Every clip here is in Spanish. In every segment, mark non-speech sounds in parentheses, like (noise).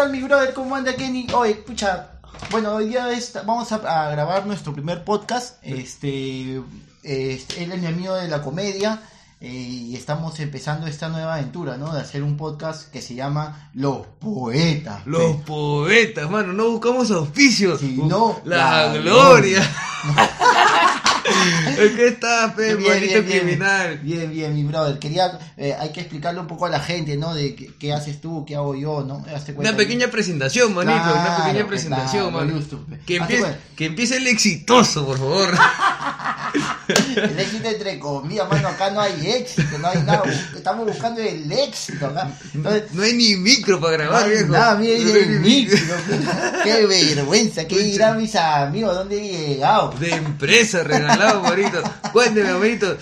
tal mi brother? ¿Cómo anda Kenny? Oye, escucha, bueno, hoy día es- vamos a, a grabar nuestro primer podcast. Este, este, él es mi amigo de la comedia eh, y estamos empezando esta nueva aventura, ¿no? De hacer un podcast que se llama Los Poetas. Los poetas, mano, no buscamos auspicios. Sí, no, la, la gloria. (laughs) (laughs) es que está, pe, criminal. Bien, bien, mi brother. Quería, eh, hay que explicarle un poco a la gente, ¿no? De qué, qué haces tú, qué hago yo, ¿no? Hazte cuenta Una que- pequeña presentación, manito, una pequeña pe, presentación, claro. Que empiece, cuenta. que empiece el exitoso, por favor. (laughs) El éxito entre comillas, mano, acá no hay éxito, no hay nada, (laughs) estamos buscando el éxito acá. Entonces, No hay ni micro para no grabar, hay viejo. nada, No es hay el micro. micro, qué vergüenza, qué dirán mis amigos, ¿dónde he llegado? De empresa Cuénteme, manito,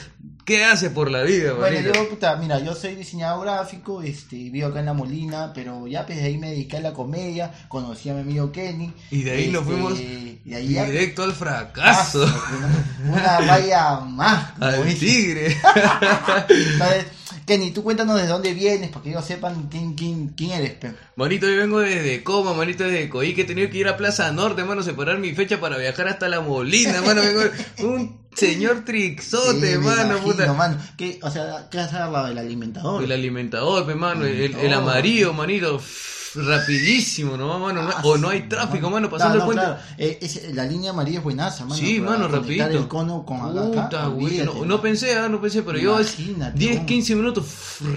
¿qué hace por la vida, Bueno, manito? yo, puta, mira, yo soy diseñador gráfico, este, vivo acá en La Molina, pero ya pues de ahí me dediqué a la comedia, conocí a mi amigo Kenny. Y de ahí nos este, fuimos y de ahí directo al fracaso. Una valla más. (laughs) Al tigre. (laughs) Entonces, Kenny, tú cuéntanos de dónde vienes, para que ellos sepan quién, quién, quién eres, pe. Manito, yo vengo desde Coma, manito, desde Coí, que he tenido que ir a Plaza Norte, mano, separar mi fecha para viajar hasta La Molina, (laughs) mano, vengo un señor trixote, Sí, mano, imagino, puta. mano. ¿Qué, o sea, ¿qué has hablado del alimentador? El alimentador, pe, mano, el, el- el amarillo, manito, rapidísimo, no, mano, no- Ah, o no hay tráfico, mano. mano, pasando No, el puente. claro. Eh, es- la línea amarilla es buenaza, mano. Sí, mano, rapidito. el cono con acá, Puta, güey, olvídate, no, pensé, ah, no pensé, pero yo Imagínate, 10, cómo. 15 minutos,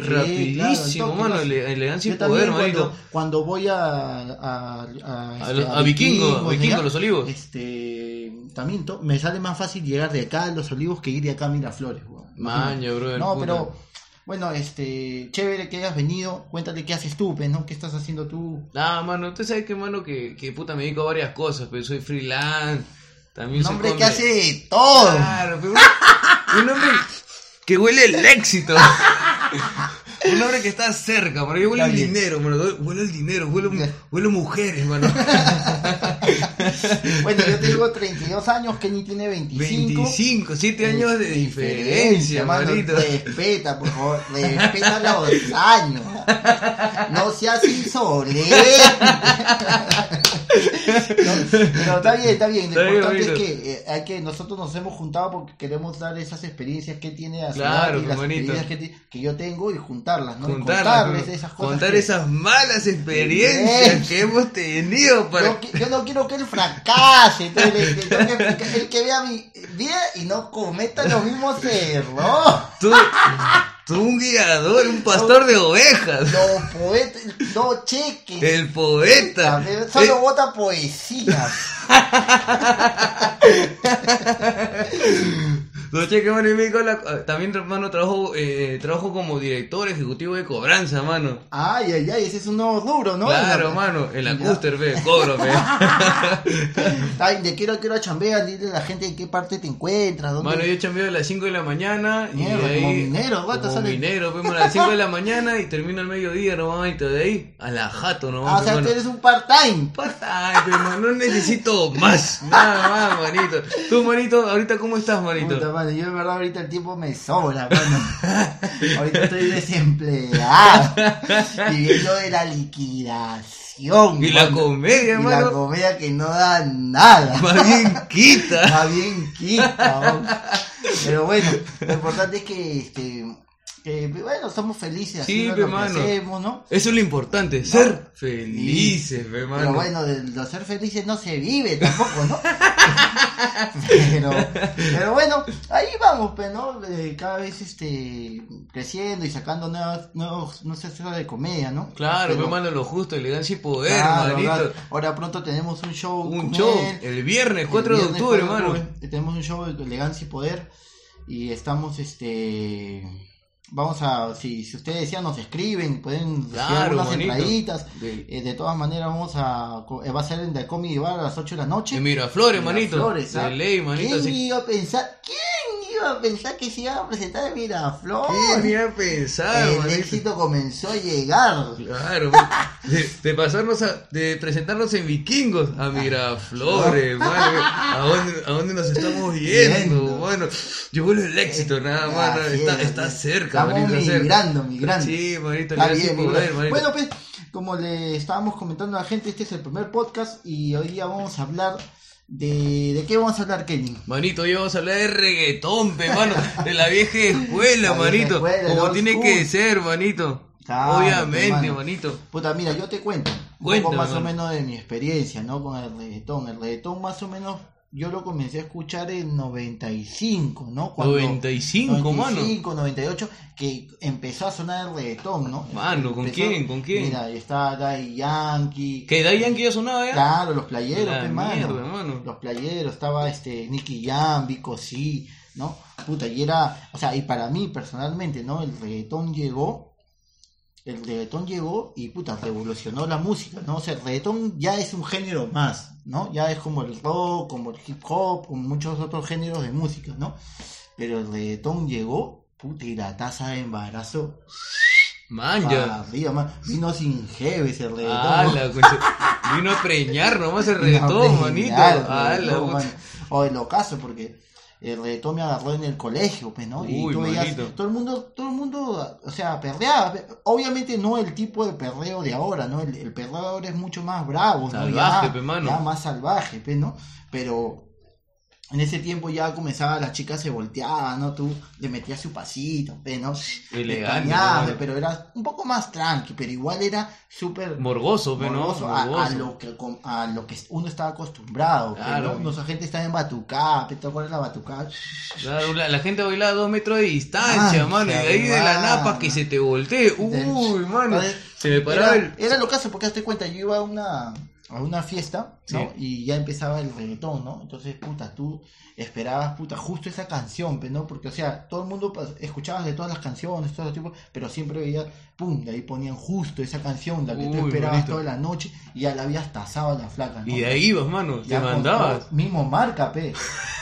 rapidísimo, claro, mano, elegancia y Yo poder, cuando, cuando voy a a, a, A los- a Vikingo, Los Olivos. Este, también to- me sale más fácil llegar de acá a Los Olivos que ir de acá a Miraflores, weón. Maña, brother, No, pero bueno, este, chévere que hayas venido. Cuéntate qué haces tú, pues, ¿no? ¿Qué estás haciendo tú? Ah, mano, usted sabe que, mano, que, que puta me dedico a varias cosas, pero soy freelance. También Un hombre que come- hace de todo. Claro, pero un, un hombre que huele el éxito. (laughs) un hombre que está cerca, mano. Yo huele Está el dinero, mano. Huele el dinero, huele, huele mujeres, mano. (laughs) (laughs) Bueno, yo tengo 32 años, Kenny tiene 25. 25, 7 años de diferencia, mano. manito. Respeta, por favor. Respeta los años. No seas insolente. (laughs) No, pero está bien, está bien. Lo Está bien, importante es que, eh, hay que nosotros nos hemos juntado porque queremos dar esas experiencias que tiene la Claro, y las experiencias que, yo tengo y juntarlas, ¿no? Y Contarlas, contarles ¿no? esas cosas. Contar que- esas malas experiencias que hemos tenido para... Yo, no quiero que él fracase, entonces que explicar- el que vea mi vida y no cometa los mismos errores. Tú, tú un guiador, un pastor de ovejas. Los poetas, no cheques. El poeta. Solo Eh, vota poesía. (laughs) No cheque, mano, y la- También, hermano, trabajo, eh, trabajo como director ejecutivo de cobranza, mano. Ay, ay, ay, ese es un nuevo duro, ¿no? Claro, La- mano, en la Ya. Custer, ve, cobro, ve. (laughs) Ay, de quiero, quiero chambea, dile a la gente en qué parte te encuentras, dónde. Mano, yo chambeo a las 5 de la mañana y Mierda, de ahí... como minero, guata, como sale- minero, vemos a las 5 de la mañana y termino al mediodía, nomás, y de ahí a la jato, nomás, ah, o sea, hermano. tú eres un part-time. Man, no necesito más. (laughs) Nada más, manito. Tú, manito, ahorita cómo estás, manito. Puta yo en verdad ahorita el tiempo me sobra, mano. (laughs) ahorita estoy desempleado. Viviendo de la liquidación. Y la comedia, Y la hermano. comedia que no da nada. Más bien quita. (laughs) Más bien quita. Pero bueno, lo importante es que, este, que, bueno, estamos felices Sí, haciendo lo que mano. hacemos, ¿no? Eso es lo importante, ser felices, Pero mano. bueno, de ser felices no se vive tampoco, ¿no? (laughs) pero, pero bueno, ahí vamos, pues, ¿no? Eh, cada vez este creciendo y sacando nuevas, nuevos, no sé, de comedia, ¿no? Claro, Pero- ve, mano, lo justo, elegancia y poder, claro, ahora, ahora pronto tenemos un show. Un show, él. el viernes El 4 de viernes octubre, 4 de mano. octubre, Tenemos un show de elegancia y poder. Y estamos, este. Vamos a. Si, si ustedes desean, nos escriben. Pueden Claro, unas manito. entraditas. De- Eh, de todas maneras, vamos a. eh, Va a ser en The Comedy Bar a las 8 de la noche. De Miraflores, manito. Miraflores, ¿ah? De ley, manito. ¿Quién así- iba a pensar? ¿Quién iba a pensar que se iba a presentar en Miraflores? ¿Quién iba a pensar, El manito? éxito comenzó a llegar. Claro, de, de pasarnos a, de presentarnos en vikingos a Miraflores, (laughs) a dónde, a dónde nos estamos yendo, mano. Yo vuelvo el éxito, nada, Ah, sí, está, sí. está cerca, Estamos manito, cerca. migrando, migrando. Sí, manito, Está bien, poder, manito. Bueno, pues, como le estábamos comentando a la gente, este es el primer podcast y hoy día vamos a hablar de... ¿De qué vamos a hablar, Kenny? Manito, hoy vamos a hablar de reggaetón, pe, mano, de la vieja escuela, (laughs) La vieja manito, escuela, como tiene school. que ser, manito. Claro, Obviamente, mano. manito. Puta, mira, yo te cuento un Cuéntame, poco más o menos de mi experiencia, ¿no? Con el reggaetón. El reggaetón más o menos yo lo comencé a escuchar en 95, ¿no? 95, mano. 95, 98, que empezó a sonar el reggaetón, ¿no? Mano, ¿con Empezó- quién? ¿Con quién? Mira, está Daddy Yankee. ¿Que Daddy Yankee ya sonaba ya? Claro, los playeros, mano. mierda, mano. Los playeros, estaba este Nicky Jam, Vico sí, ¿no? Puta, y era, o sea, y para mí personalmente, ¿no? El reggaetón llegó, el reggaetón llegó y puta, revolucionó la música, ¿no? O sea, el reggaetón ya es un género más, ¿no? Ya es como el rock, como el hip hop, como muchos otros géneros de música, ¿no? Pero el reggaetón llegó, puta, y la tasa de embarazo Man, ya. man. vino sin jeves el reggaetón. Ah. Vino a preñar nomás el reggaetón, manito. Ah, mano. O el ocaso, porque el reggaetón me agarró en el colegio, pues, ¿no? Y tú veías, todo el mundo, todo el mundo, o sea, perreaba. Obviamente no el tipo de perreo de ahora, ¿no? El, el perreo de ahora es mucho más bravo, ¿no? Salvaje, ya, pe, mano. ya más salvaje, pues, ¿no? Pero en ese tiempo ya comenzaba, las chicas se volteaban, ¿no? Tú le metías su pasito, ¿no? Le Elegante, cañabas, pero era un poco más tranqui, pero igual era súper Morboso, pe, ¿no? morboso a, lo que a lo que uno estaba acostumbrado Claro. pero nuestra gente estaba en batucá ¿te acuerdas la batucá? Claro, la, la gente bailaba a dos metros de distancia, mano. Y de ahí de la napa que se te voltee. Uy, mano. Se me paraba era, el. era lo caso porque hazte cuenta yo iba a una a una fiesta ¿no? Sí. y ya empezaba el reggaetón no entonces puta tú esperabas puta justo esa canción no porque o sea todo el mundo escuchabas de todas las canciones todos los tipos pero siempre veías pum de ahí ponían justo esa canción la que tú Uy, esperabas bonito. toda la noche y ya la habías tasado a la flaca ¿no? Y de ahí ibas, mano. Te Ya con mandabas. todo- mismo marca, pe.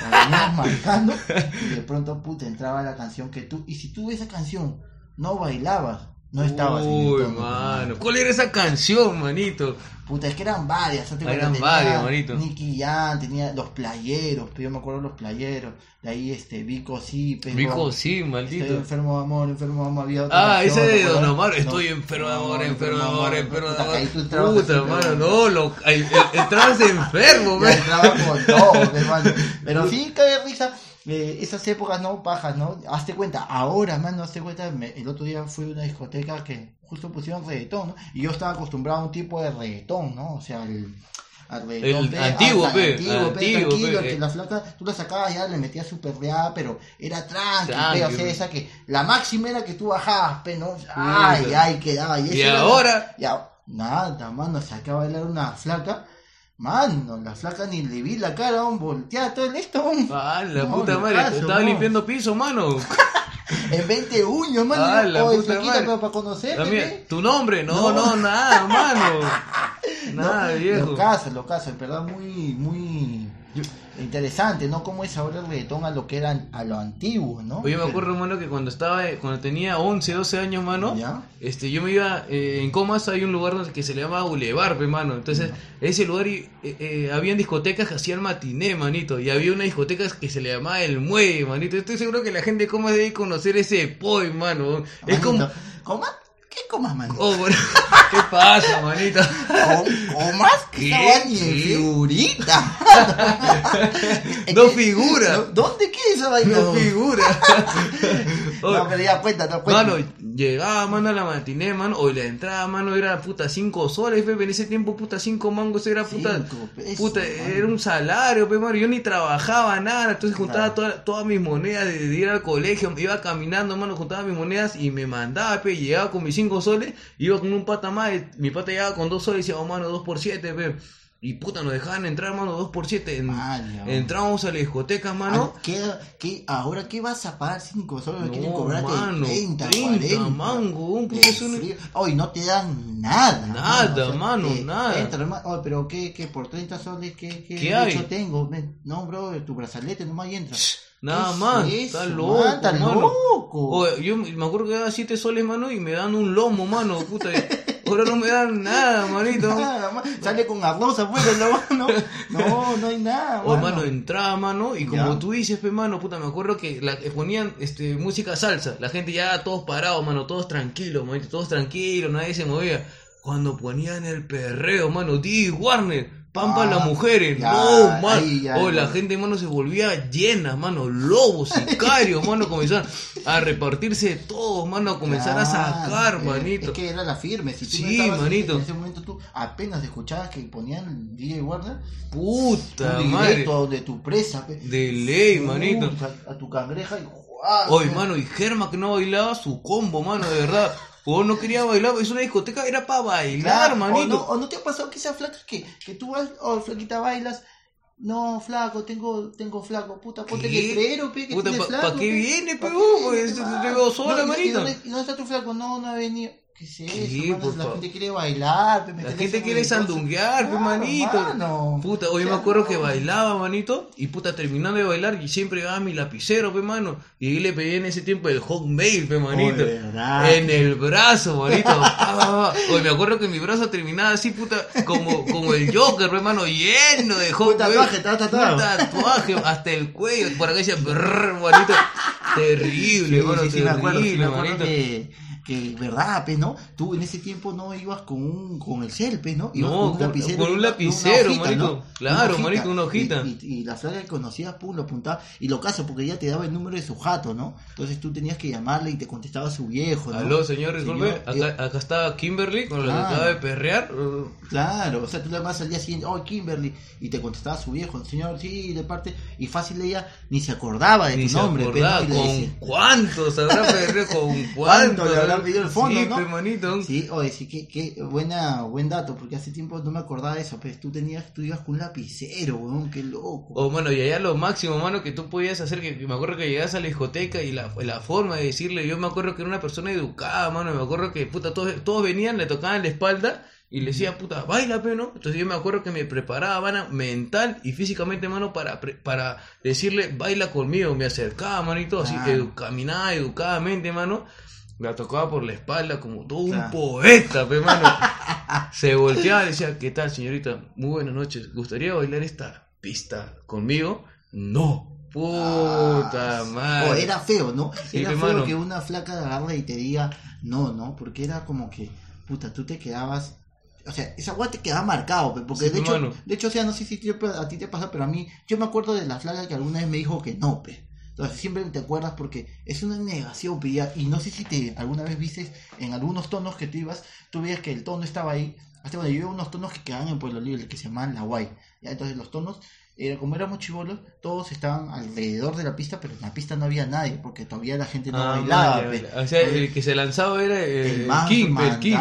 La venías marcando y de pronto, puta, entraba la canción que tú. Y si tú esa canción no bailabas, no el Uy, tono, mano. ¿Cuál era esa canción, manito? Puta, es que eran varias. eran Tenía varias, manito. Nicky Jam, tenía los playeros, pero yo me acuerdo los playeros. De ahí, este, Vico sí. Vico, sí, Estoy maldito. enfermo de amor, enfermo de amor. Había otra Ah, canción, ese ¿te de Don? Omar, estoy enfermo de amor, enfermo de amor, enfermo de Puta, amor. Puta, así, mano, pero- no, lo, eh, entrabas enfermo, (laughs) man. entraba con todo, hermano. (laughs) Pero sí, cae risa. Eh, esas épocas, ¿no? Pajas, ¿no? Hazte cuenta, ahora, mano, hazte cuenta. me- el otro día fui a una discoteca que justo pusieron reggaetón, ¿no? Y yo estaba acostumbrado a un tipo de reggaetón, ¿no? O sea, el. El pe, antiguo, pe, antiguo, pe, antiguo, tranquilo, pe, que eh. la flaca, tú la sacabas ya, le metías su perreada, pero era tranqui, Tranqui, o sea, esa que, la máxima era que tú bajabas, pe, ¿no? Ay, ay, quedaba. Y esa era la- ahora, ya, nada, mano, saqué a bailar una flaca. Mano, la flaca ni le vi la cara, un volteada todo esto. un- ah, la No, puta madre, caso, estaba limpiando piso, mano. (laughs) En 20 uños, mano. Ah, la oye, puta madre. pero para conocerte. ¿Tu nombre? No, No. no, nada, mano. (laughs) No, Nada, viejo. Lo caso, lo caso, en verdad muy, muy interesante, ¿no? Cómo es ahora el reggaetón a lo que era a lo antiguo, ¿no? Oye, me acuerdo, mano, que cuando estaba, cuando tenía 11, 12 años, mano, ¿Ya? este, yo me iba, eh, en Comas hay un lugar que se le llama Boulevard, pe, mano, entonces, ese lugar, y, eh, eh, habían discotecas que hacían matiné, manito, y había una discoteca que se le llamaba El Muelle, manito, estoy seguro que la gente de Comas debe conocer ese poi, mano, es como, ¿Comas? ¿Qué comas, man? oh, bueno, (laughs) ¿qué pasa, manito? ¿Com- ¿Comas? ¿Qué? (laughs) (laughs) ¿Qué? figurita. No figura. ¿Dó- ¿Dónde queda esa vaina? No figura. Oye, No, pero ya cuenta, no cuenta. Mano, llegaba, mano, a la matiné, mano, o la entrada, mano, era puta 5 soles, pepe, en ese tiempo, puta 5 mangos, era puta, Cinco pesos, puta, mano. era un salario, pe, mano, yo ni trabajaba nada, entonces juntaba Claro. toda- todas mis monedas de, de ir al colegio, iba caminando, mano, juntaba mis monedas y me mandaba, pe, llegaba con mis 5 soles, iba con un pata más, y mi pata llegaba con 2 soles y decía, oh, mano, 2 por 7, pe, y puta, nos dejaban entrar, mano, 2 por 7, en- Vaya. entramos a la discoteca, mano, Ah, ¿qué, qué, ahora qué vas a pagar 5 soles? No, quieren cobrarte mano, 30, 30 40. mango, un. Hoy no te dan nada. Nada, mano, te nada. entra. Oye, pero ¿qué, qué por 30 soles qué, qué, ¿Qué hay? tengo? No, bro, tu brazalete nomás y entra. Nada ¿Qué más. es Está loco, man? Está mano. loco. Oye, yo me acuerdo que daba 7 soles, mano, y me dan un lomo, mano, puta. Ahora no me dan nada, manito. (laughs) Nada, man. Sale con arroz afuera, ¿no? (laughs) No, no hay nada, O mano. mano, entraba, mano, y como Ya. tú dices, pe, mano, puta, me acuerdo que la, que ponían este, música salsa, la gente ya todos parados, mano, todos tranquilos, manito, todos tranquilos, nadie se movía. Cuando ponían el perreo, mano, D. Warner, Pampa Ah, las mujeres, ya, no, man. ahí ya, o ya. la gente, mano, se volvía llena, mano, lobos, (laughs) sicarios, mano, comenzaron a repartirse todos, mano, a comenzar a sacar, manito. Es que era la firme. Si tú Sí, no estabas en- manito. En ese momento tú apenas escuchabas que ponían DJ Warner, Puta tú madre. de tu presa, pe. De ley, manito. A, a tu cangreja y. Oye, mano, y Germa que no bailaba su combo, mano, de verdad. O no quería bailar, es una discoteca, era para bailar, Claro, manito. O no, o no te ha pasado que esas flacas que, que tú vas, oh, flaquita bailas. No, flaco, tengo, tengo flaco, puta, ponte ¿Qué? letrero, pe, que Puta, tienes ¿pa- flaco, qué viene, ¿Pa' pe, vos? te- veo sola, No, y- y manito. dónde- ¿Y dónde está tu flaco? No, no ha venido. ¿Qué es eso, Sí, La gente quiere bailar, pe, La gente en quiere sandunguear, Claro, manito. mano. Puta, hoy me acuerdo que bailaba, manito, y puta, terminando de bailar, y siempre llevaba mi lapicero, pe, mano. Y ahí le pedí en ese tiempo el hotmail, pe, manito. En el brazo, manito. (laughs) Ah, Oye, me acuerdo que mi brazo terminaba así, puta, como, como el Joker, pe, mano, lleno de tatuaje. Un tatuaje hasta el cuello, por acá decía, brrr, manito. Terrible, Sí, mano, sí, sí, me acuerdo, sí, terrible, me acuerdo manito. que, que, verdad, pe, ¿no? Tú en ese tiempo no ibas con un, con el cel, ¿no? Ibas No, con- con un una- lapicero, una hojita, manito. ¿no? Claro, manito, una hojita. Y, y- y la flaca que conocías, pum, lo apuntaba. Y lo caso, porque ella te daba el número de su jato, ¿no? Entonces tú tenías que llamarle y te contestaba su viejo, ¿no? Aló, señor, disculpe, yo- acá, acá está Kimberly con la que acaba de perrear. Claro, o sea, tú le vas al día siguiente, oh, Kimberly, y te contestaba su viejo, señor, sí, de parte, y fácil ella ni se acordaba de Ni tu se nombre, acordaba ¿no? Con cuántos habrá (laughs) perreado, con ¿Cuánto cuántos. le habrán pedido el fondo, sí, no? pe, manito. Sí, oye, sí, qué, qué buena, buen dato, porque hace tiempo no me acordaba de eso, pues tú tenías, tú ibas con un lapicero, weón, qué loco. O bueno, y allá lo máximo, mano, que tú podías hacer, que que me acuerdo que llegas a la discoteca y la, la forma de decirle, yo me acuerdo que era una persona educada, mano, me acuerdo que, puta, todos, todos venían, le tocaban la espalda y le decía, puta, baila, pe, ¿no? Entonces yo me acuerdo que me preparaba, mano, mental y físicamente, mano, para, para decirle, baila conmigo, me acercaba, manito, así, Claro. edu- caminaba educadamente, mano. La tocaba por la espalda como todo un poeta, pe, mano. (laughs) Se volteaba y decía, ¿qué tal, señorita? Muy buenas noches. ¿Gustaría bailar esta pista conmigo? No. Puta Ah, madre. O era feo, ¿no? Sí, era feo mano. que una flaca agarre y te diga no, ¿no? Porque era como que, puta, tú te quedabas. O sea, esa guay te quedaba marcado, pe, porque Sí, de hecho, de hecho, o sea, no sé si te- a ti te pasa, pero a mí, yo me acuerdo de la flaca que alguna vez me dijo que no, pe. Entonces siempre te acuerdas porque es una negación, pe, ya, y no sé si te alguna vez viste en algunos tonos que tú ibas, tú veías que el tono estaba ahí. Hasta bueno, yo iba a unos tonos que quedaban en Pueblo Libre, que se llamaban La Guay. Ya, entonces los tonos, era, como éramos chivolos, todos estaban alrededor de la pista, pero en la pista no había nadie, porque todavía la gente no Ah, bailaba. O sea, el que se lanzaba era el, el más King, el King.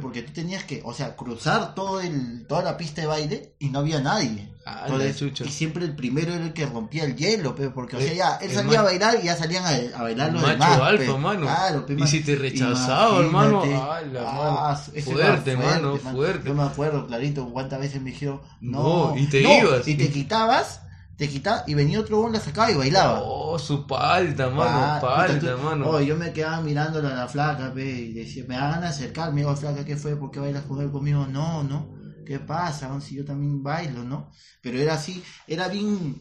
porque tú tenías que, o sea, cruzar todo el, toda la pista de baile y no había nadie. Ah, Entonces, y siempre el primero era el que rompía el hielo, pe, porque o sea, El- ya él salía a bailar y ya salían a, a bailar los Macho demás. alfa, pe. mano. Claro, pe, Y si te rechazaba, hermano, ala, mano. Fuerte, era mano, fuerte. Yo me acuerdo, clarito, cuántas veces me dijeron, No, no, y te no, ibas. Y te quitabas, te quitabas, y venía otro gol, la sacaba y bailaba. Oh, su palta, mano, Ah, puta, palta, tú- mano. oh, yo me quedaba mirándola a la flaca, pe, y decía, me hagan acercar, me digo, flaca, ¿qué fue? ¿Por qué bailas con él conmigo? No, no, ¿qué pasa? Aún si yo también bailo, ¿no? Pero era así, era bien,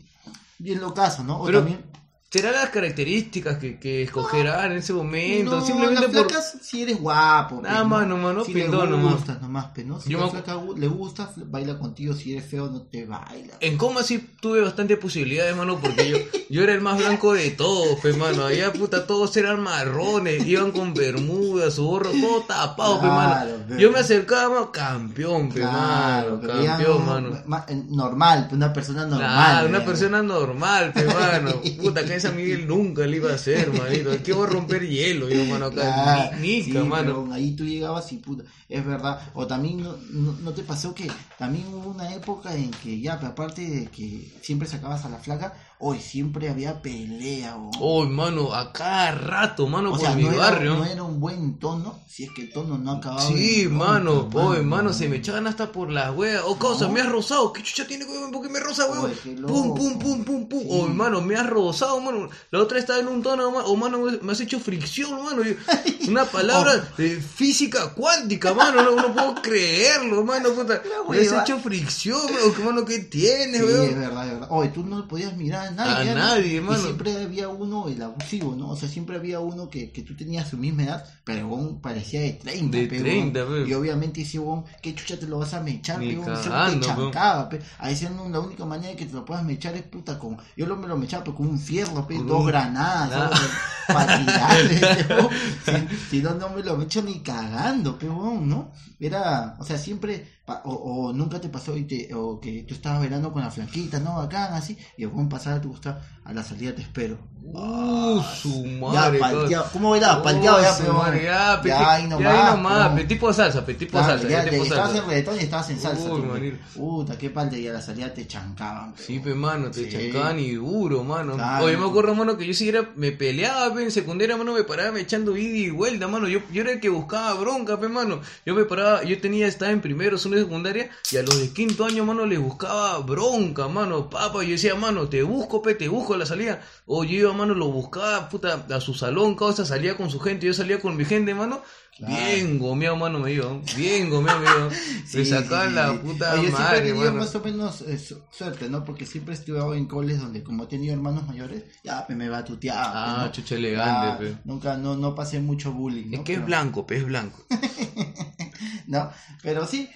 bien locazo, ¿no? O Pero- también, ¿Será las características que, que escogerán en ese momento? no, Simplemente las por... si eres guapo. Nada más, nomás, ¿no? Si le Pintón nomás. gustas nomás, pe, ¿no? Si Yo la me- flaca le gusta, baila contigo, si eres feo no te baila. En coma sí tuve bastante posibilidades, mano, porque yo, (laughs) yo era el más blanco de todos, pe, mano. Allá, puta, todos eran marrones, iban con bermudas, su gorro, todo tapado, pe, Claro, mano. pe. Yo me acercaba, mano, campeón, pe, Claro, mano, campeón, no- mano. ma- eh, normal, una persona normal. Claro, una ya. persona normal, pe, mano. (laughs) Puta, que en San Miguel nunca le iba a hacer, manito. ¿Qué voy a romper hielo, yo, mano, acá? Ah, Ni, sí, nica, mano. ahí tú llegabas y puta, es verdad. O también no, no, no te pasó que también hubo una época en que ya, aparte de que siempre sacabas a la flaca, hoy siempre había pelea, weón. Oh, mano, a cada rato, mano, o por sea, mi no era, barrio. no era un buen tono, si es que el tono no acababa Sí, en mano, bronca, oh, hermano, se me echaban hasta por las weas. Oh, causa, No. me has rozado. ¿Qué chucha tiene, weón? ¿Por qué me roza, weón? Pum, pum, pum, pum, pum. Sí. Oh, hermano, me has rozado, mano. La otra estaba en un tono, oh, mano, me has hecho fricción, mano. (laughs) Una palabra Oh. de física cuántica, mano. No, no puedo creerlo, mano, puta. Me has hecho fricción, weón. ¿Qué, mano, ¿qué tienes, Sí, es verdad, es verdad. Oye, tú no podías mirar a nadie. A ¿no? nadie, Y siempre había uno, el abusivo, ¿no? O sea, siempre había uno que, que tú tenías su misma edad, pero weón, parecía de 30. De pe, 30, weón. pe. Y obviamente ese weón, ¿qué chucha te lo vas a mechar, pe? Ese cagando, te pe. chancaba, pe. A veces no, la única manera de que te lo puedas mechar es puta con. Yo lo, me lo mechaba con un fierro, pe, dos un- granadas, Ah. ¿sabes? para tirarle. Si, si no, no me lo mecho ni cagando, pe, ¿no? Era, o sea, siempre, o, o nunca te pasó y te, o que tú estabas velando con la flaquita, ¿no? Bacán, así, y el weón pasaba, te gusta, a la salida te espero. Uh, su Ya, madre. palteado. ¿Cómo era? Palteado Oh, ya, su pero. madre, Ya, pe, ya, ahí ya, ahí nomás, pe, tipo de salsa, pe, tipo de Claro, salsa. ya, ya, tipo estabas salsa. en reggaetón y estabas en salsa. Uy, manito. Puta, qué palde, y a la salida te chancaban. Sí, pe, mano, te Sí. chancaban y duro, mano. Claro. Oye, me acuerdo, mano, que yo sí era, me peleaba, pe, en secundaria, mano, me paraba me echando ida y vuelta, mano. Yo, yo era el que buscaba bronca, pe, mano. Yo me paraba, yo tenía, estaba en primero, segundo de secundaria, y a los de quinto año, mano, les buscaba bronca, mano. Papa, yo decía, mano, te busco, pe, te busco a la salida. O yo iba, mano, lo buscaba, puta, a su salón, causa, salía con su gente, yo salía con mi gente, mano. Claro. Bien gomeado, mano, me iba. Bien gomeado, me iba. (laughs) Sí, me sí, sacaban sí, la puta Oye, siempre madre, tenido mano. más o menos eh, su- suerte, ¿no? Porque siempre he estudiado en coles donde, como he tenido hermanos mayores, ya me va a tutear. Ah, ¿no? chucha elegante, Ya, pe. Nunca, no, no pasé mucho bullying. ¿no? Es que es blanco, pe, es blanco. (laughs) ¿no? Pero sí,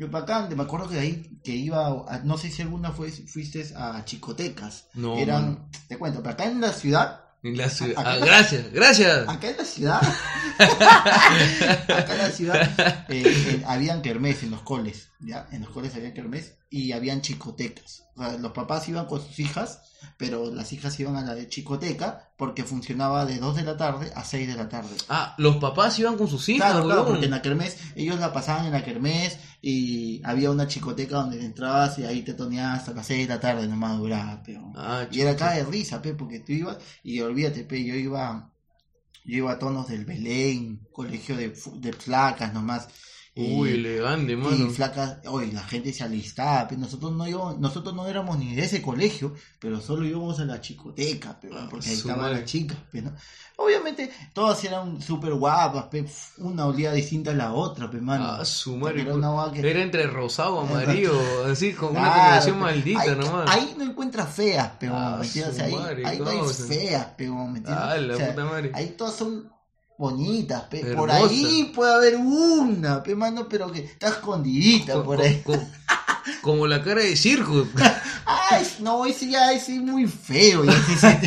yo bacán, me acuerdo que ahí que iba, a- no sé si alguna fue, fuiste a chicotecas. No, Eran, te cuento, pero acá en la ciudad, En la ciudad. Acá- Ah, gracias, gracias. acá en la ciudad, (laughs) acá en la ciudad, eh, eh, habían kermés en los coles, ¿ya? En los coles había kermés y habían chicotecas. O sea, los papás iban con sus hijas, pero las hijas iban a la de chicoteca porque funcionaba de 2 de la tarde a 6 de la tarde. Ah, los papás iban con sus hijas, Claro, claro, porque en la kermés, ellos la pasaban en la kermés y había una chicoteca donde entrabas y ahí te toneabas hasta las 6 de la tarde, nomás duraba, pero... Ah, Y era acá de risa, pe, porque tú ibas y olvídate, pe, yo iba, yo iba a tonos del Belén, colegio de, de flacas nomás. Uy, eh, elegante, y mano. flacas, oye, la gente se alistaba, nosotros no íbamos, nosotros no éramos ni de ese colegio, pero solo íbamos a la chicoteca, pe, Ah, porque ahí estaban las chicas. Obviamente, todas eran súper guapas, pe, una olía distinta a la otra, pe, mano. Ah, su madre. era una guapa que- Era entre rosado, amarillo, así, con una combinación maldita ahí, nomás. Ahí no encuentras feas, pero Ah, Ahí, ahí no hay feas, pero ¿me entiendes? Ah, la O sea, puta madre. Ahí todas son bonitas, pe. por ahí puede haber una, pe, mano, pero que está escondidita Co- por ahí. co- como la cara de circo. (laughs) Ay, no, ese ya ese es muy feo. ese,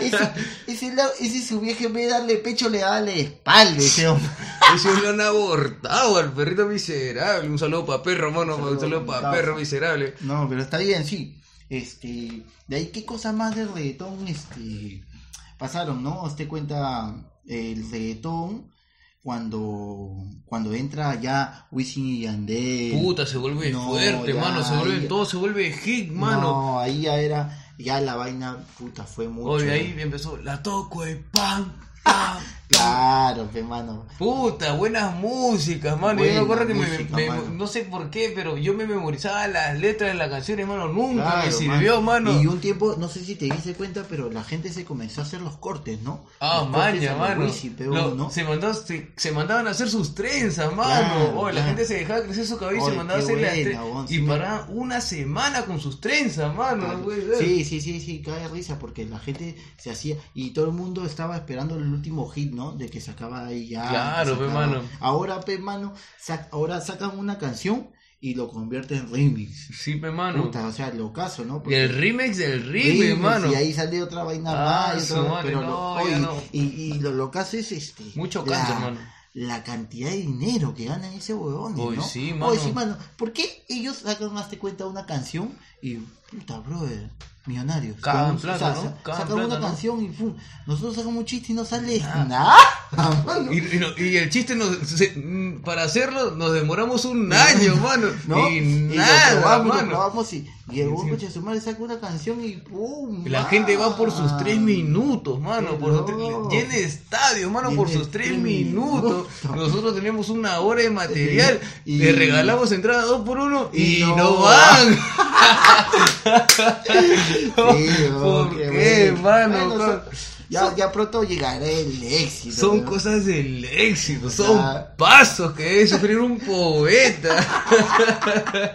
ese, ese, ese su vieja en vez de darle pecho le da la espalda, ese hombre. (laughs) Ese lo han abortado al perrito miserable. Un saludo para perro, mano. Un Saludo, saludo para perro miserable. No, pero está bien, sí. Este, de ahí qué cosas más del reggaetón este pasaron, ¿no? Usted cuenta el reggaetón cuando cuando entra ya Wisin y Yandel. Puta, se vuelve No, fuerte, ya, mano. Se vuelve, ahí- todo se vuelve hit, mano. No, ahí ya era ya la vaina puta fue mucho. Oye, ahí empezó, la toco de pan, pam, Claro, pe mano. Puta, buenas músicas, mano. yo Buena me acuerdo que me- música, me- no sé por qué, pero yo me memorizaba las letras de las canciones, mano. Nunca me Claro, sirvió, mano. Y un tiempo, no sé si te diste cuenta, pero la gente se comenzó a hacer los cortes, ¿no? Ah, Los maña, mano. Pe, ¿no? se, mandó- se, se mandaban a hacer sus trenzas, mano. Claro, la claro. gente se dejaba crecer su cabello y se mandaba a hacer las buena, tre- weón, Y me- paraban una semana con sus trenzas, mano. Sí, sí, sí, sí, cae risa porque la gente se hacía y todo el mundo estaba esperando el último hit, ¿no? De que sacaba ahí ya. Claro, pe, mano. Ahora, pe, mano, sac- ahora sacan una canción y lo convierten en remix. Sí, pe, mano. Puta, o sea, lo caso, ¿no? Y el remix del remix, remix, mano. Y ahí sale otra vaina Ah, más. madre, pero no, lo, no. y, y lo locazo es este. Mucho la- cáncer, mano. La cantidad de dinero que ganan ese huevón, Oye, ¿no? sí, mano. sí, mano. ¿Por qué ellos sacan, hazte cuenta, una canción y puta, brother, millonarios. Cagan una plata, ¿no? canción y pum, nosotros sacamos un chiste y no sale nada. (laughs) mano. Y, y no- y el chiste nos, se- mm, para hacerlo nos demoramos un año, mano. ¿No? Y nada, lo mano. probamos y llegó Sí. coche su madre saca una canción y pum. La gente va por sus tres minutos, mano. Por tres- llena estadio, mano, por sus tres minutos. minutos. Nosotros tenemos una hora de material. (laughs) Y- Le regalamos entrada dos por uno y, no van. (laughs) (laughs) Sí, ¿Por oh, qué, bueno. mano? Bueno, son- ya, ya pronto llegará el éxito. Son ¿no? cosas del éxito, son Ya. pasos que debe sufrir un poeta. (laughs)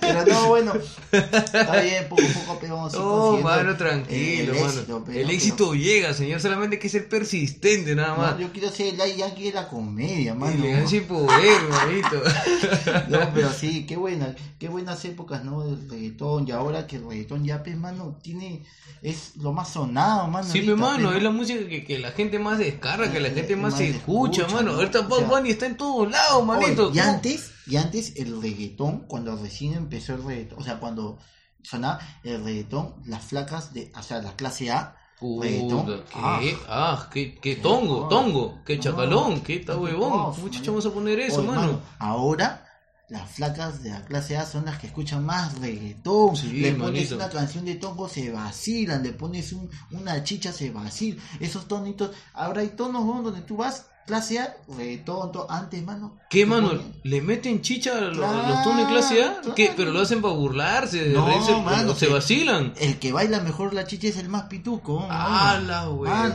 Pero no, bueno, está bien, poco a poco pero vamos No, mano, tranquilo, el mano. éxito, pero- el éxito llega, señor, solamente hay que ser persistente, nada más. no, yo quiero ser el Yankee de la comedia, mano. Elegancia y poder, manito. (laughs) No, pero sí, qué buena, qué buenas épocas, ¿no? Del reggaetón, y ahora que el reggaetón ya, pues, mano, tiene, es lo más sonado, mano. Sí, ahorita, pe, mano, es la música que, que la gente más descarga, que la Eh, gente más, más se escucha, escucha, mano. ¿no? Ahorita O Bad sea, Bunny está en todos lados, manito. Oye, y antes, y antes el reggaetón, cuando recién empezó el reggaetón, o sea, cuando sonaba el reggaetón, las flacas de, o sea, la clase A, reggaetón, Puta, ah. ¿qué? Ah, qué, qué tongo, Ah. tongo, qué chacalón, qué está huevón. Muchachos, vamos a poner eso, Oye, mano. Ahora las flacas de la clase A son las que escuchan más reggaetón. Sí, le pones manito. una canción de tongo, se vacilan. Le pones un- una chicha, se vacilan. Esos tonitos. Ahora hay tonos ¿no? donde tú vas, clase A, reggaetón. to- Antes, mano. ¿Qué, mano? ¿Le meten chicha a lo- a Claro, los tonos de clase A? claro. ¿Qué? ¿Pero lo hacen para burlarse? No, reírse? mano, ¿Se vacilan? El que baila mejor la chicha es el más pituco. Ah, mano. la Ah,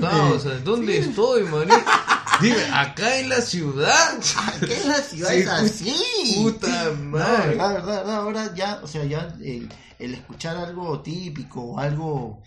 causa. ¿Dónde Firme. estoy, manito? (laughs) Dime, acá en la ciudad. ¿Qué es la ciudad es así? puta No, madre. verdad, verdad, verdad. Ahora ya, o sea, ya el, el escuchar algo típico, algo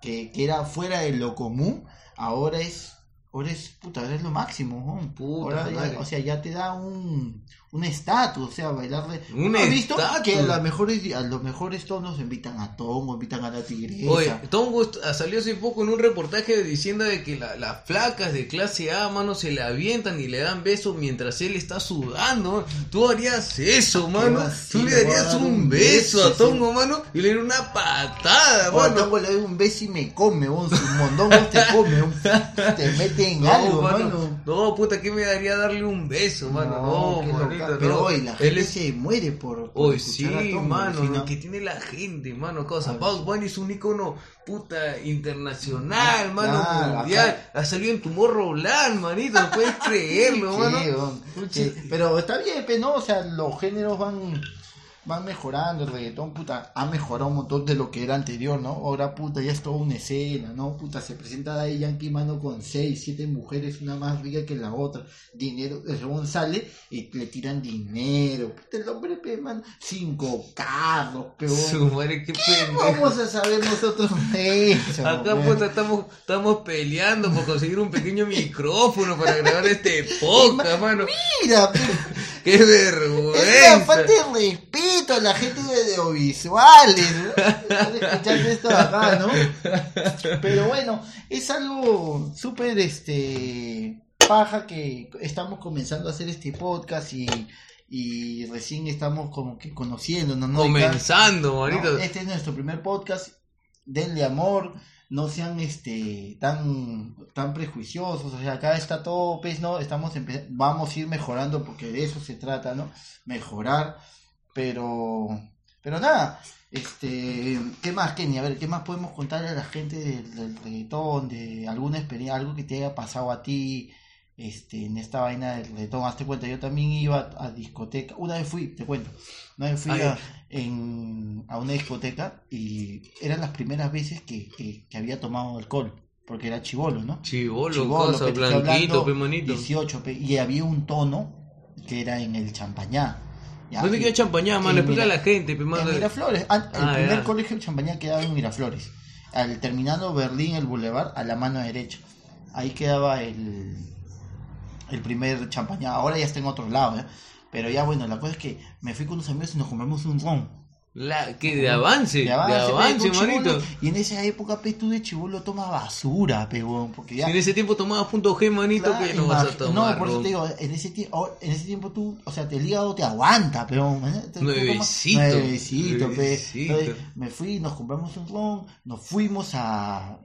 que, que era fuera de lo común, ahora es, ahora es, puta, ahora es lo máximo, ¿no? Puta Ahora ya, madre. o sea, ya te da un, un estatus, o sea, bailarle. Un ¿No ¿Has visto estatus. que a, las mejores, a los mejores tonos invitan a Tongo, invitan a la tigresa? Oye, Tongo ah, salió hace poco en un reportaje diciendo de que la- las flacas de clase A, mano, se le avientan y le dan besos mientras él está sudando. Tú harías eso, mano. vacilo, Tú le darías un un beso a Tongo, mano, y le darías una patada, O a mano. Tongo le doy un beso y me come, vos, su mondongo te come, vos, (laughs) te mete en No, algo, mano. mano. No, puta, ¿qué me daría darle un beso, mano? No, qué manito, no. Pero hoy la Él gente es- se muere por, por Hoy sí, a mano, que tiene la gente, mano, cosa. Ah. Bad Bunny es un icono puta internacional, mano, Claro, mundial. Ha salido en Tomorrowland, manito, no puedes (laughs) creerlo, Sí, mano. Sí, pero está bien, pero no, o sea, los géneros van van mejorando, el reggaetón, puta, ha mejorado un montón de lo que era anterior, ¿no? Ahora, puta, ya es toda una escena, ¿no? Puta, se presenta Daddy Yankee, mano, con seis, siete mujeres, una más rica que la otra, dinero, el huevón sale y le tiran dinero, puta, el hombre, pe, man, cinco carros, peor. Su madre, qué pendejo. Vamos a saber nosotros de eso, Acá, puta, estamos, estamos peleando por conseguir un pequeño micrófono para grabar este podcast, mano. Mira, pe, (laughs) ¡Qué Es vergüenza! falta de respeto a la gente de audiovisuales. Escuchando esto acá, ¿no? Pero bueno, es algo súper este paja que estamos comenzando a hacer este podcast y, y recién estamos como que conociéndonos, ¿no? Comenzando, No. Este es nuestro primer podcast. Denle amor, no sean este tan tan prejuiciosos, o sea, acá está todo, pues no, estamos vamos a ir mejorando porque de eso se trata, ¿no? Mejorar, pero pero nada, este, ¿qué más, Kenny? A ver, ¿qué más podemos contarle a la gente del, del reggaetón, de alguna experiencia, algo que te haya pasado a ti? Este, en esta vaina del reggaetón, hazte cuenta, yo también iba a discoteca, una vez fui, te cuento, una vez fui a, en- a una discoteca y eran las primeras veces que, que, que había tomado alcohol, porque era chivolo, ¿no? Chivolo, Chibolo, cosa, blanquito, hablando, pe, manito. 18, pe, y había un tono que era en el champañá. ¿Ya? ¿Dónde queda champañá, mano? Explica a la gente, en mano. Miraflores. El Ah, primer ya. colegio de champañá quedaba en Miraflores. Al terminando Berlín, el Boulevard, a la mano derecha. Ahí quedaba el, el primer champañá. Ahora ya está en otro lado, ¿eh? Pero ya bueno, la cosa es que me fui con unos amigos y nos compramos un ron. La, que de avance, de De avance, pe, manito. Y en esa época, pe, tú de chivolo tomas basura, pe, weón, porque ya... Si en ese tiempo tomabas punto G, manito, Claro, que no vas a tomar. No, por eso te digo, en ese, tiempo, en ese tiempo tú, o sea, el hígado te aguanta, peón. ¿eh? Nuevecito, Nuevecito, pe. Entonces, me fui, nos compramos un ron, nos fuimos a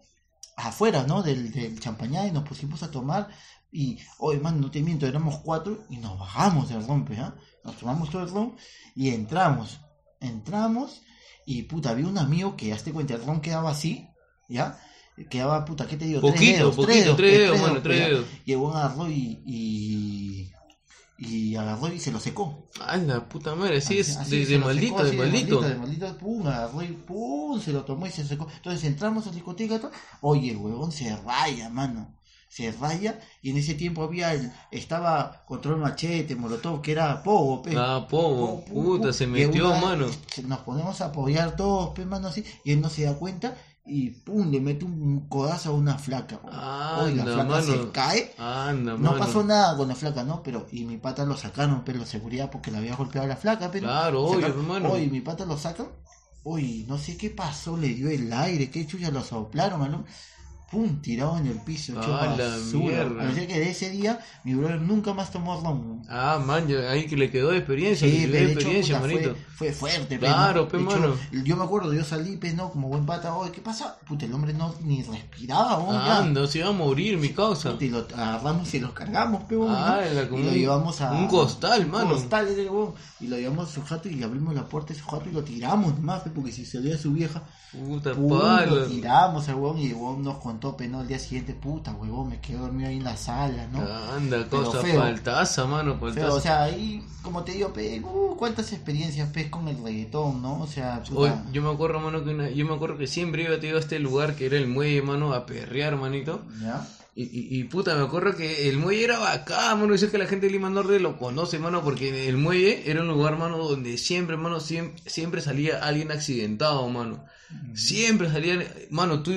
afuera, ¿no? Del, del champañá y nos pusimos a tomar. Y, oye, man, no te miento, éramos cuatro y nos bajamos del ron, pe, ¿ah? Nos tomamos todo el ron y entramos. Entramos y, puta, había un amigo que, hazte cuenta, el ron quedaba así, ¿ya? Quedaba, puta, ¿qué te digo? Poquito, tres dedos, poquito, tres dedos, pe, tres dedos. Y el agarró y, y, y agarró y se lo secó. Ay, la puta madre, así es, Así, de, se de maldito, secó, de así, maldito. De maldito, pum, agarró y pum, se lo tomó y se secó. Entonces entramos a la discoteca, oye, el huevón se raya, mano. Se raya y en ese tiempo había el, estaba control machete, molotov, que era pogo, pe. Ah, pogo, puta, se metió, una- mano. Nos ponemos a apoyar todos, pe, mano, así, y él no se da cuenta y pum, le mete un codazo a una flaca. weón. Oye, la Anda, flaca se mano. cae Anda, no mano. pasó nada con la flaca, ¿no? Pero, y mi pata lo sacaron, pero seguridad porque le había golpeado a la flaca, pero. Claro, obvio, hermano. Oye, mi pata lo sacan. Oye, no sé qué pasó, le dio el aire, qué chucha lo soplaron, mano. Pum, tirado en el piso, hecho Ah, la mierda. Así que de ese día, mi brother nunca más tomó ron. Ah, man, ya- ahí que le quedó de experiencia, le Sí, quedó de hecho, experiencia, puta, manito. fue, fue fuerte, pe, Claro, pe, hecho. Yo me acuerdo, yo salí, pues, ¿no? Como buen pata, oye, ¿qué pasa? Puta, el hombre no ni respiraba, ya. Anda, se iba a morir, mi causa. Y lo agarramos y lo cargamos, pe, Ah, como y lo un- llevamos a... un costal, un mano. costal era el huevón. Y lo llevamos a su jato y le abrimos la puerta de su jato y lo tiramos pe, porque si salía su vieja, Puta pum, lo tiramos al huevón y el huevón nos contó, pe, no, al día siguiente, puta, huevón, me quedé dormido ahí en la sala, ¿no? Anda, cosa faltaza, mano, faltaza. o sea, ahí, como te digo, pe, uh, cuántas experiencias, pe, con el reggaetón, ¿no? O sea, Oye, yo me acuerdo, mano, que una- yo me acuerdo que siempre iba iba a este lugar que era el muelle, mano, a perrear, manito. ¿ya? Y, y, y, puta, me acuerdo que el muelle era bacán, mano. Dice que la gente de Lima Norte lo conoce, mano, porque el muelle era un lugar, mano, donde siempre, mano, siempre, siempre salía alguien accidentado, mano. Siempre salía, mano, tú.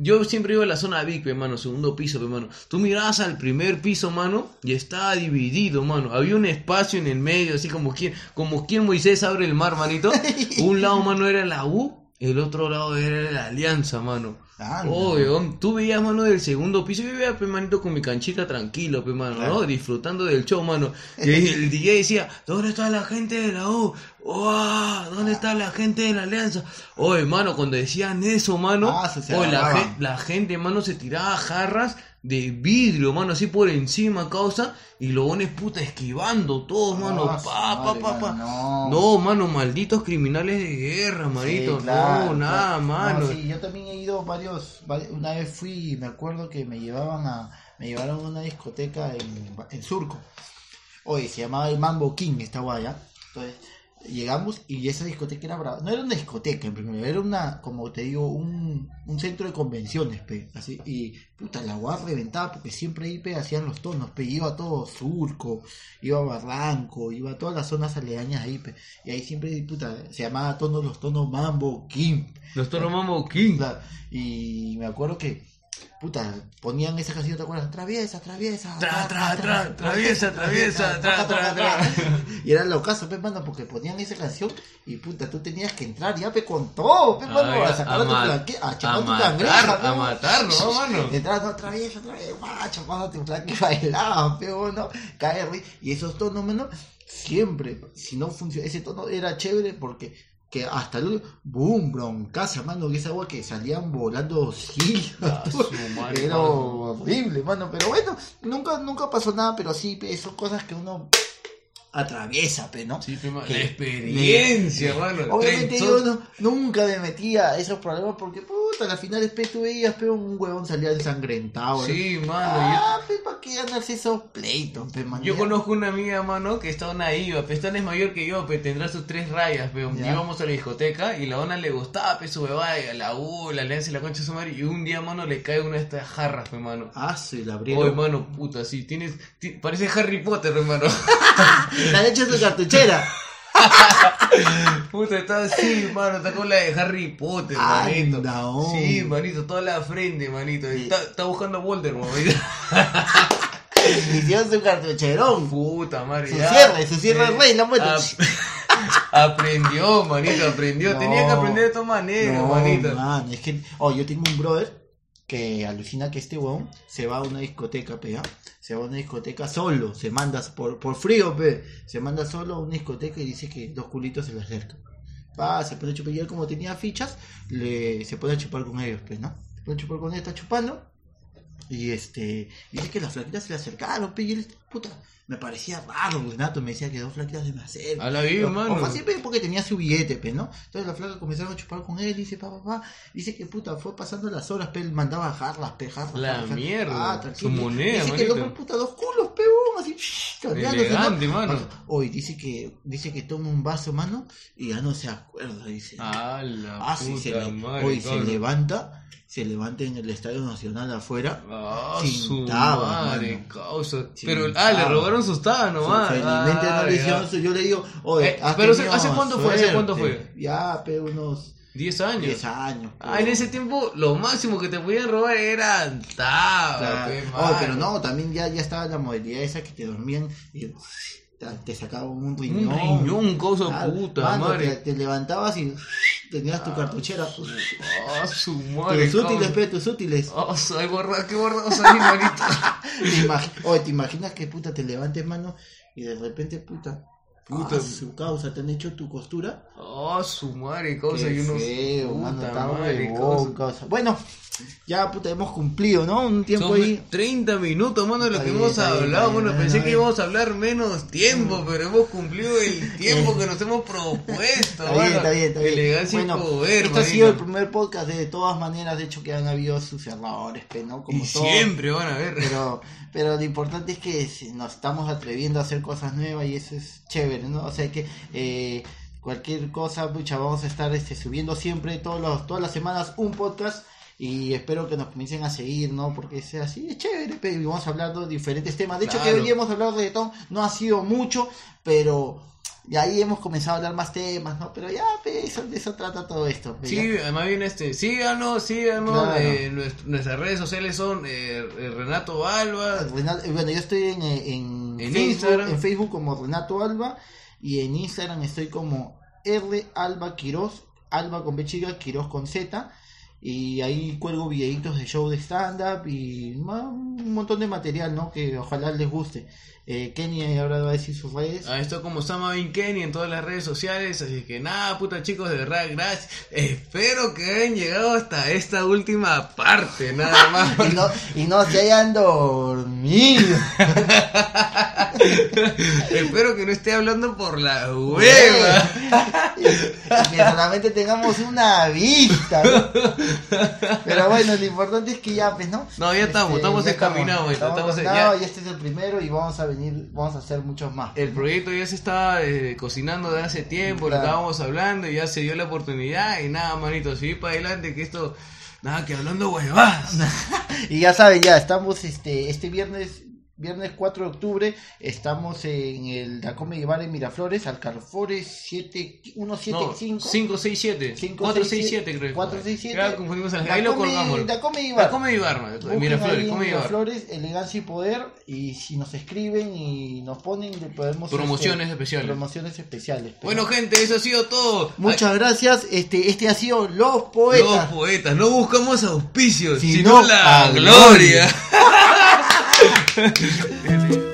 Yo siempre iba a la zona VIP, mano, segundo piso, pe, mano. Tú mirabas al primer piso, mano, y estaba dividido, mano. Había un espacio en el medio, así como quien, como quien Moisés abre el mar, manito. (laughs) Un lado, mano, era la U, el otro lado era la Alianza, mano. Anda. Oh, weón, tú veías, mano, del segundo piso. Yo veía, pe, manito, con mi canchita tranquilo, pe, mano, Claro. ¿no? Disfrutando del show, mano. Y (laughs) el DJ decía, ¿dónde está la gente de la U? ¡Wow! ¿Dónde está la gente de la Alianza? Oye, mano, cuando decían eso, mano, Ah, oye, la, gente, mano, se tiraba jarras de vidrio, mano, así por encima, causa, y los bones, puta, esquivando todos, mano, Ah, su pa, pa, madre, pa, pa. mano, no. No, mano, malditos criminales de guerra, manito. Sí, claro, no, nada, claro. mano. No, sí, yo también he ido varios, una vez fui y me acuerdo que me llevaban a, me llevaron a una discoteca en, en Surco. Oye, se llamaba el Mambo King, esta guaya. Entonces, llegamos y esa discoteca era brava. No era una discoteca en primer lugar, era una, como te digo, un, un centro de convenciones, pe. Así, y puta, la guarda reventaba porque siempre ahí, pe, hacían los tonos, pe. Iba todo Surco, iba Barranco, iba a todas las zonas aledañas ahí, pe. Y ahí siempre, puta, se llamaba tonos, los tonos Mambo King. Los Toro Mambo King. Y me acuerdo que, puta, ponían esa canción, ¿te acuerdas? Traviesa, traviesa. Tra, tra, tra, traviesa, traviesa, tra, tra, tra. Y era lo caso, pe, mano, porque ponían esa canción y, puta, tú tenías que entrar ya, pe, con todo, pe, mano, a sacar tu ma- flanque, a chapar tu cangreja, a matarlo, ¿no, mano? (laughs) Entras, no, traviesa, traviesa, chapando tu flanque, (laughs) bailaba, pe, mano, caer, y esos tonos, mano, siempre, si no funciona, ese tono era chévere porque que hasta luego, boom, broncaza, mano, que esa agua que salían volando sillas, Ah, era horrible, mano, pero bueno, nunca, nunca pasó nada, pero sí, son cosas que uno atraviesa, pe, ¿no? Sí, Que- la experiencia, mano. Obviamente yo no- nunca me metía a esos problemas porque, puta, las finales, pe, tú veías, pe, un huevón salía ensangrentado. Sí, mano. Ah, pe, ¿para qué ganarse esos pleitos, pe, man? Yo, conozco una amiga, mano, que está naiva, pe, esta es mayor que yo, pe, tendrá sus tres rayas, pe. Íbamos a la discoteca y la ona le gustaba, pe, su bebada, la U, la Alianza y la concha de su madre, y un día, mano, le cae una de estas jarras, pe, mano. Ah, sí, la Oye, abrieron. mano, puta, sí, tienes, ti- parece Harry Potter, hermano. (laughs) La leche de su cartuchera. (laughs) (laughs) Puta, está así, mano, está con la de Harry Potter, manito. Sí, manito, toda la frente, manito. Sí. Está, está buscando a Voldemort, manito. Hicieron su cartucherón. Puta madre. Su cierre, su cierre Eh, rey, la muerte. ah, Aprendió, manito, aprendió. No. Tenía que aprender de todas maneras, No, manito. man, es que, oh, yo tengo un brother que alucina que este weón se va a una discoteca, pega. Se va a una discoteca solo, se manda por, por frío, pe. Se manda solo a una discoteca y dice que dos culitos se le acercan. Va, se pone a chupar y él como tenía fichas, le, se pone a chupar con ellos, pues, ¿no? Se pone chupar con ellos, está chupando. Y este, dice que las flaquitas se le acercaron, pe, y él, puta, me parecía raro, Renato, me decía que dos flaquitas se me acercan. A la vida, mano. O fácil, porque tenía su billete, pe, ¿no? Entonces la flaca comenzaron a chupar con él, dice, pa, pa, pa. Dice que puta, fue pasando las horas, pe, él mandaba jarras, pe, jarras. La mierda, Ah, tranquilo. su moneda, Dice que manito. hombre, puta, dos culos, pe, así, ¿no? Mano. Hoy dice que, dice que toma un vaso, mano, y ya no se acuerda, dice. A la Ah, sí, se, puta le- madre, hoy se levanta, se levanta en el Estadio Nacional afuera. Ah, Sin su tabas, madre, mano. causa. Sin Pero, ah, le robaron sus tabas nomás. Felizmente no Ay, le hicieron ah. eso. Yo le digo, oye, Eh, pero tenido ¿hace cuánto fue? ¿Hace cuánto suerte. Ya, pero unos 10 años. 10 años. Ah, en ese tiempo lo máximo que te podían robar eran tabas, Claro. Oh, pero no, también ya, ya estaba la modalidad esa que te dormían y te, te sacaban un riñón. Un riñón, cosa Claro, puta mano, madre. Te, te levantabas y tenías tu cartuchera. Ah, su madre. tus útiles, pe, tus útiles. Ah, soy borrado, qué borrado soy, manito. Te Oye, ¿te imaginas que puta te levantes, mano? Y de repente, puta. Puta. ah, su causa, te han hecho tu costura. Ah, su madre, causa. Qué y unos. feo, puta mano, está madre, huevón, causa. causa. Bueno, ya puta, hemos cumplido, ¿no? Un tiempo Son ahí. 30 minutos, mano, de lo que hemos está hablado. está Bueno, está pensé que íbamos a hablar menos tiempo, pero hemos cumplido el (laughs) tiempo que nos hemos propuesto. Está bien, está bien, está bien. Elegancia bueno, y poder, Este ha manito. sido el primer podcast de todas maneras, de hecho que han habido sus errores, ¿no? Como Y todo. siempre van a ver. Pero, pero lo importante es que nos estamos atreviendo a hacer cosas nuevas y eso es chévere, ¿no? O sea que eh, cualquier cosa, pucha, vamos a estar este, subiendo siempre, todos los, todas las semanas, un podcast y espero que nos comiencen a seguir, ¿no? Porque sea así, es chévere, pe, y vamos a hablar de diferentes temas. De hecho, que hoy día hemos hablado de reggaetón, no ha sido mucho, pero... Y ahí hemos comenzado a hablar más temas, ¿no? Pero ya, pe, eso, de eso trata todo esto. pe, Sí, ya. además bien este, síganos, síganos, Claro. eh, nuest- nuestras redes sociales son eh, eh, Renato Alba, Renato- bueno, yo estoy en, en, En Facebook, Instagram. en Facebook como Renato Alba y en Instagram estoy como R Alba Quiroz, Alba con B chica, Quiroz con Z. Y ahí cuelgo videitos de show de stand-up y un montón de material, ¿no? Que ojalá les guste. Eh, Kenny ahora va a decir sus redes. a esto como Sama Bin Kenny en todas las redes sociales, así que nada, puta chicos, de verdad, gracias. Espero que hayan llegado hasta esta última parte, nada (laughs) más. Y no, y no se hayan dormido. (laughs) Espero que no esté hablando por la hueva. (laughs) y que solamente tengamos una vista. ¿no? Pero bueno, lo importante es que ya, pues, ¿no? No, ya estamos, estamos ya encaminados, ya Estamos estamos- encaminados ya- y este es el primero y vamos a venir, vamos a hacer muchos más. El proyecto ya se estaba eh, cocinando de hace tiempo, lo estábamos hablando y ya se dio la oportunidad y nada, manito, seguir para adelante que esto, nada, que hablando huevadas. (laughs) Y ya saben, ya estamos este este viernes viernes 4 de octubre estamos en el Da Comedy Bar en Miraflores, al Carrefour 7 No, 175 567, 467 creo. 467. Ya confundimos Da ahí lo Comedy- colgamos. Da Comedy La Bar. Comedy Bar, man, Busquen Miraflores. Miraflores, elegancia y poder y si nos escriben y nos ponen podemos Promociones este, especiales. promociones especiales Pero Bueno, gente, eso ha sido todo. muchas gracias este este ha sido los Los poetas poetas, no buscamos auspicios, Sino sino la a gloria. (laughs) gloria. (laughs)